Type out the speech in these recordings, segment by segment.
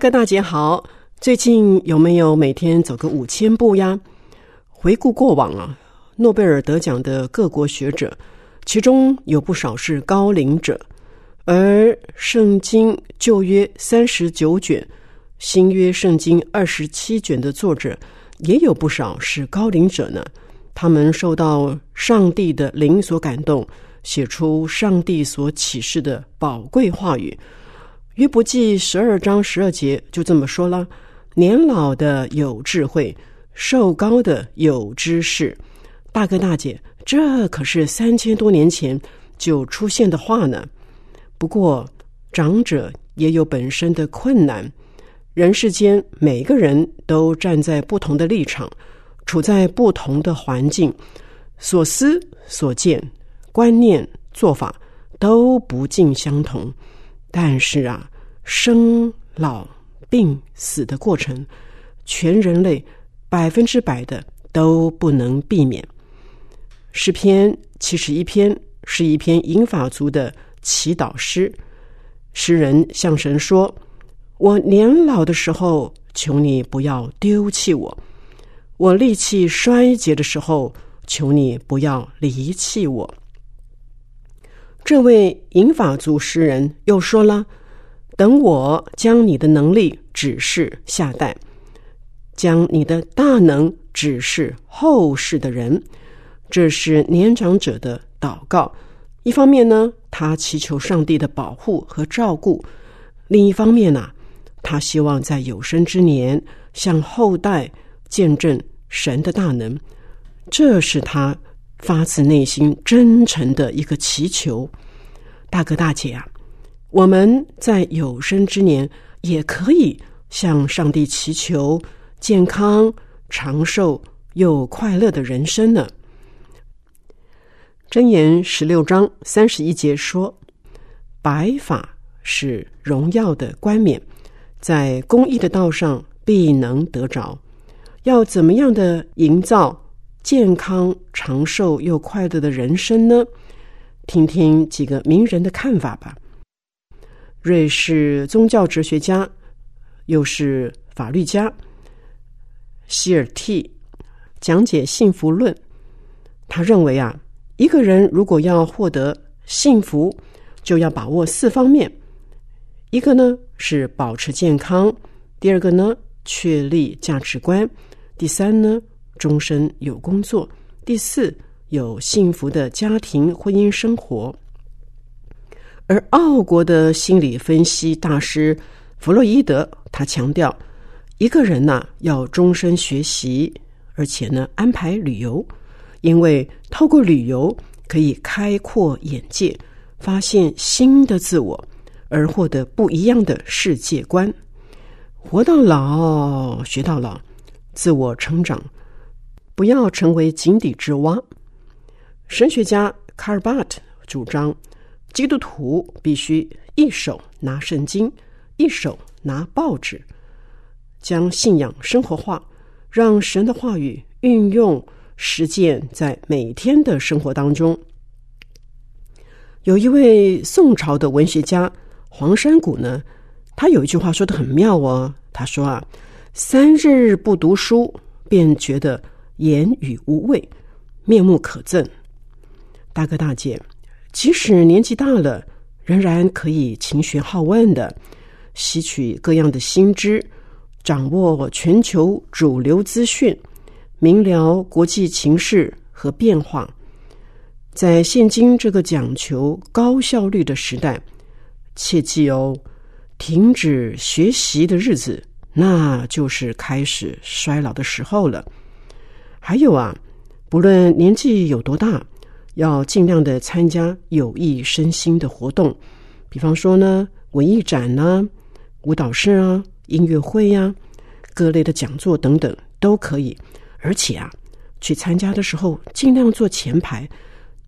哥大姐好，最近有没有每天走个五千步呀？回顾过往啊，诺贝尔得奖的各国学者，其中有不少是高龄者，而《圣经》旧约三十九卷、新约圣经二十七卷的作者，也有不少是高龄者呢。他们受到上帝的灵所感动，写出上帝所启示的宝贵话语。约伯记十二章十二节就这么说了：年老的有智慧，寿高的有知识。大哥大姐，这可是三千多年前就出现的话呢。不过，长者也有本身的困难。人世间每个人都站在不同的立场，处在不同的环境，所思所见、观念、做法都不尽相同。但是啊。生老病死的过程，全人类百分之百的都不能避免。诗篇七十一篇是一篇银法族的祈祷诗，诗人向神说：“我年老的时候，求你不要丢弃我；我力气衰竭的时候，求你不要离弃我。”这位银法族诗人又说了。等我将你的能力指示下代，将你的大能指示后世的人，这是年长者的祷告。一方面呢，他祈求上帝的保护和照顾；另一方面呢，他希望在有生之年向后代见证神的大能。这是他发自内心真诚的一个祈求。大哥大姐啊！我们在有生之年也可以向上帝祈求健康、长寿又快乐的人生呢。箴言十六章三十一节说：“白发是荣耀的冠冕，在公益的道上必能得着。”要怎么样的营造健康、长寿又快乐的人生呢？听听几个名人的看法吧。瑞士宗教哲学家，又是法律家，希尔蒂讲解幸福论。他认为啊，一个人如果要获得幸福，就要把握四方面：一个呢是保持健康；第二个呢确立价值观；第三呢终身有工作；第四有幸福的家庭婚姻生活。而奥国的心理分析大师弗洛伊德，他强调，一个人呐要终身学习，而且呢安排旅游，因为透过旅游可以开阔眼界，发现新的自我，而获得不一样的世界观。活到老，学到老，自我成长，不要成为井底之蛙。神学家卡尔巴特主张。基督徒必须一手拿圣经，一手拿报纸，将信仰生活化，让神的话语运用实践在每天的生活当中。有一位宋朝的文学家黄山谷呢，他有一句话说的很妙哦。他说啊：“三日不读书，便觉得言语无味，面目可憎。”大哥大姐。即使年纪大了，仍然可以勤学好问的，吸取各样的新知，掌握全球主流资讯，明了国际情势和变化。在现今这个讲求高效率的时代，切记哦，停止学习的日子，那就是开始衰老的时候了。还有啊，不论年纪有多大。要尽量的参加有益身心的活动，比方说呢，文艺展呐、舞蹈室啊、音乐会呀、各类的讲座等等都可以。而且啊，去参加的时候尽量坐前排，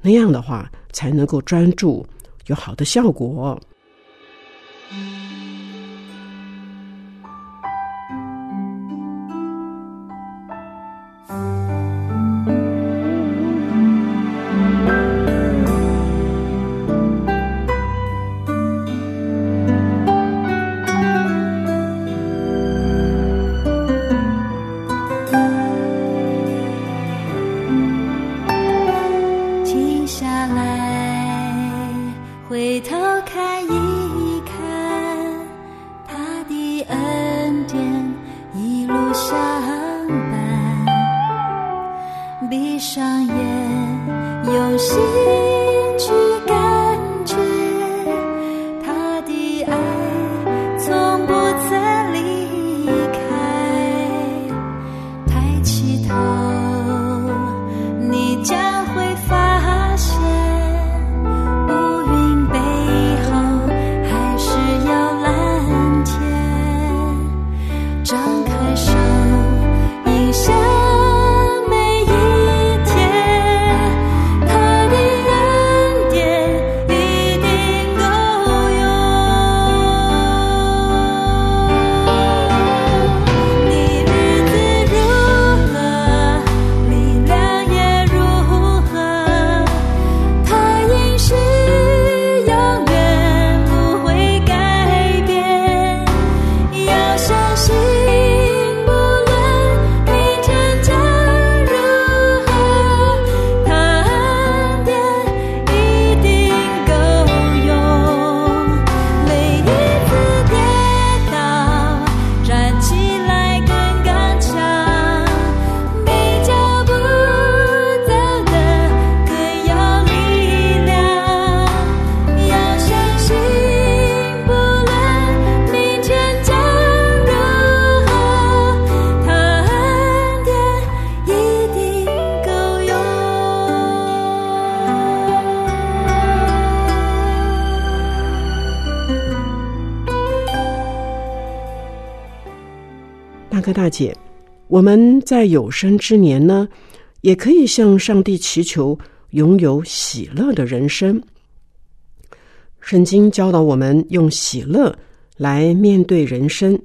那样的话才能够专注，有好的效果。回头看一大姐，我们在有生之年呢，也可以向上帝祈求拥有喜乐的人生。圣经教导我们用喜乐来面对人生。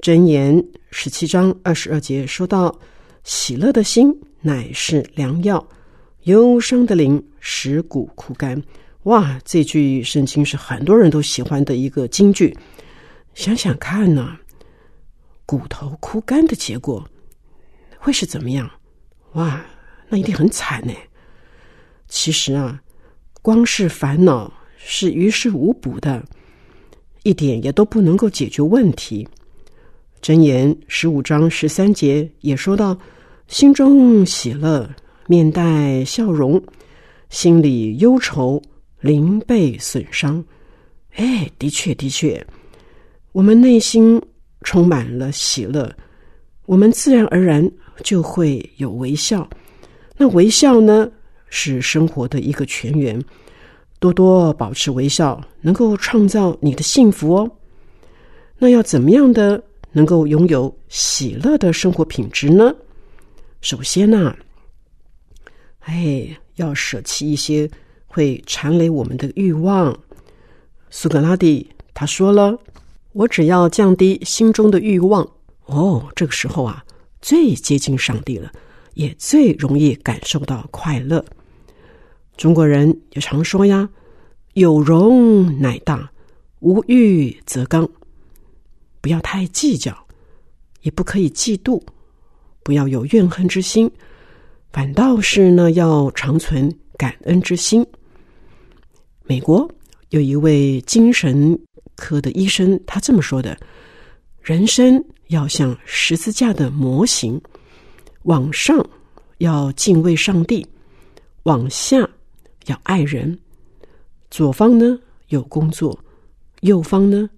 箴言十七章二十二节说到：“喜乐的心乃是良药，忧伤的灵使骨枯干。”哇，这句圣经是很多人都喜欢的一个金句。想想看呢、骨头枯干的结果会是怎么样？哇，那一定很惨呢。其实啊，光是烦恼是于事无补的，一点也都不能够解决问题。箴言十五章十三节也说到：心中喜乐，面带笑容；心里忧愁，灵被损伤。哎，的确，的确，我们内心充满了喜乐，我们自然而然就会有微笑。那微笑呢，是生活的一个泉源。多多保持微笑，能够创造你的幸福哦。那要怎么样的能够拥有喜乐的生活品质呢？首先呢、哎，要舍弃一些会缠累我们的欲望。苏格拉底他说了：“我只要降低心中的欲望，哦，这个时候啊，最接近上帝了，也最容易感受到快乐。”中国人也常说呀：“有容乃大，无欲则刚。”不要太计较，也不可以嫉妒，不要有怨恨之心，反倒是呢要长存感恩之心。美国有一位精神科的医生，他这么说的：“人生要像十字架的模型，往上要敬畏上帝，往下要爱人。左方呢有工作，右方呢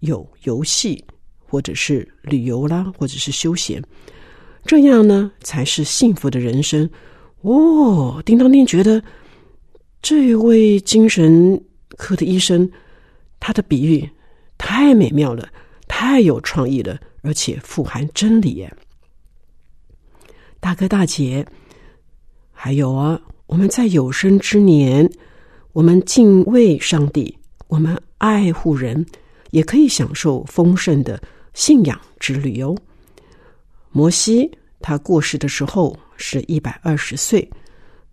有游戏，或者是旅游啦，或者是休闲，这样呢才是幸福的人生。哦，叮当丁觉得这位精神科的医生，他的比喻太美妙了，太有创意了，而且富含真理耶。大哥大姐，还有啊，我们在有生之年，我们敬畏上帝，我们爱护人，也可以享受丰盛的信仰之旅哦。摩西他过世的时候是一百二十岁，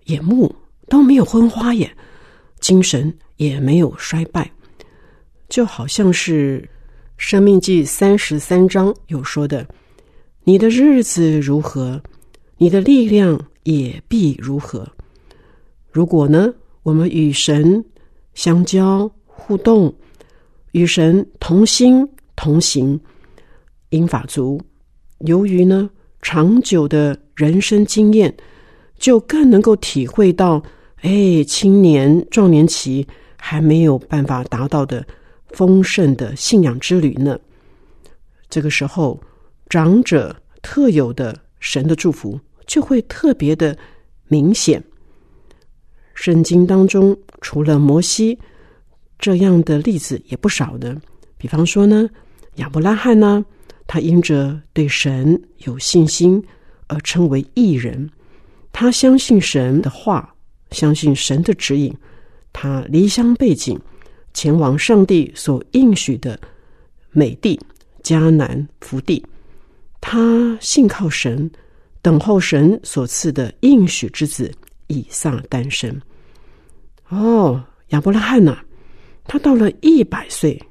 眼目都没有昏花耶，精神也没有衰败，就好像是《生命记》三十三章有说的：“你的日子如何，你的力量也必如何。”如果呢，我们与神相交互动，与神同心同行，因法族。由于呢，长久的人生经验，就更能够体会到，哎，青年壮年期还没有办法达到的丰盛的信仰之旅呢。这个时候，长者特有的神的祝福就会特别的明显。圣经当中，除了摩西这样的例子也不少的，比方说呢，亚伯拉罕呢。他因着对神有信心而称为义人，他相信神的话，相信神的指引，他离乡背井，前往上帝所应许的美地迦南福地。他信靠神，等候神所赐的应许之子以撒诞生。哦，亚伯拉罕呐，他到了一百岁，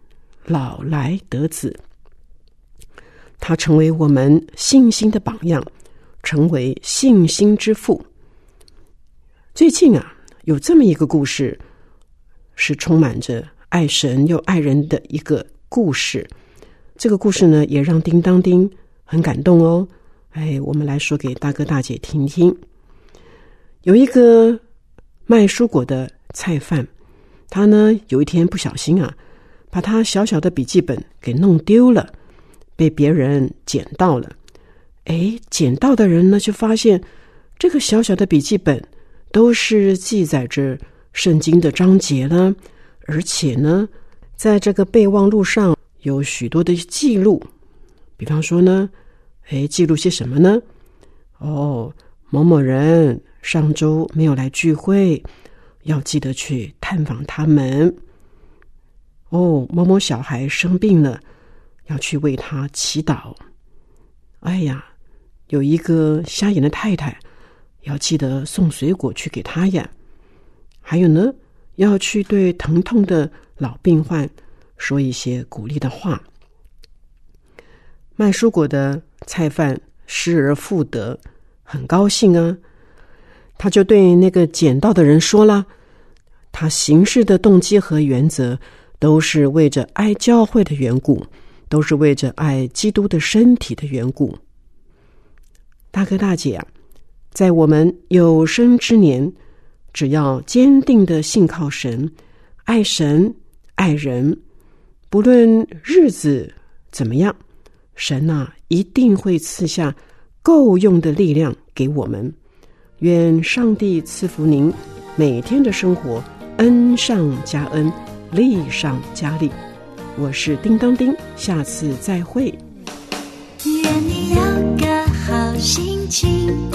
老来得子。他成为我们信心的榜样，成为信心之父。最近啊，有这么一个故事，是充满着爱神又爱人的一个故事。这个故事呢，也让叮当丁很感动哦。哎，我们来说给大哥大姐听听。有一个卖蔬果的菜贩，他呢有一天不小心啊，把他小小的笔记本给弄丢了。被别人捡到了，哎，捡到的人呢，就发现这个小小的笔记本都是记载着圣经的章节呢，而且呢，在这个备忘录上有许多的记录，比方说呢，哎，记录些什么呢？哦，某某人上周没有来聚会，要记得去探访他们。哦，某某小孩生病了。要去为他祈祷。哎呀，有一个瞎眼的太太，要记得送水果去给他呀。还有呢，要去对疼痛的老病患说一些鼓励的话。卖蔬果的菜贩失而复得，很高兴啊。他就对那个捡到的人说了，他行事的动机和原则都是为着爱教会的缘故。都是为着爱基督的身体的缘故，大哥大姐啊，在我们有生之年，只要坚定的信靠神，爱神爱人，不论日子怎么样，神呐一定会赐下够用的力量给我们。愿上帝赐福您每天的生活，恩上加恩，利上加利。我是叮当叮，下次再会。愿你有个好心情。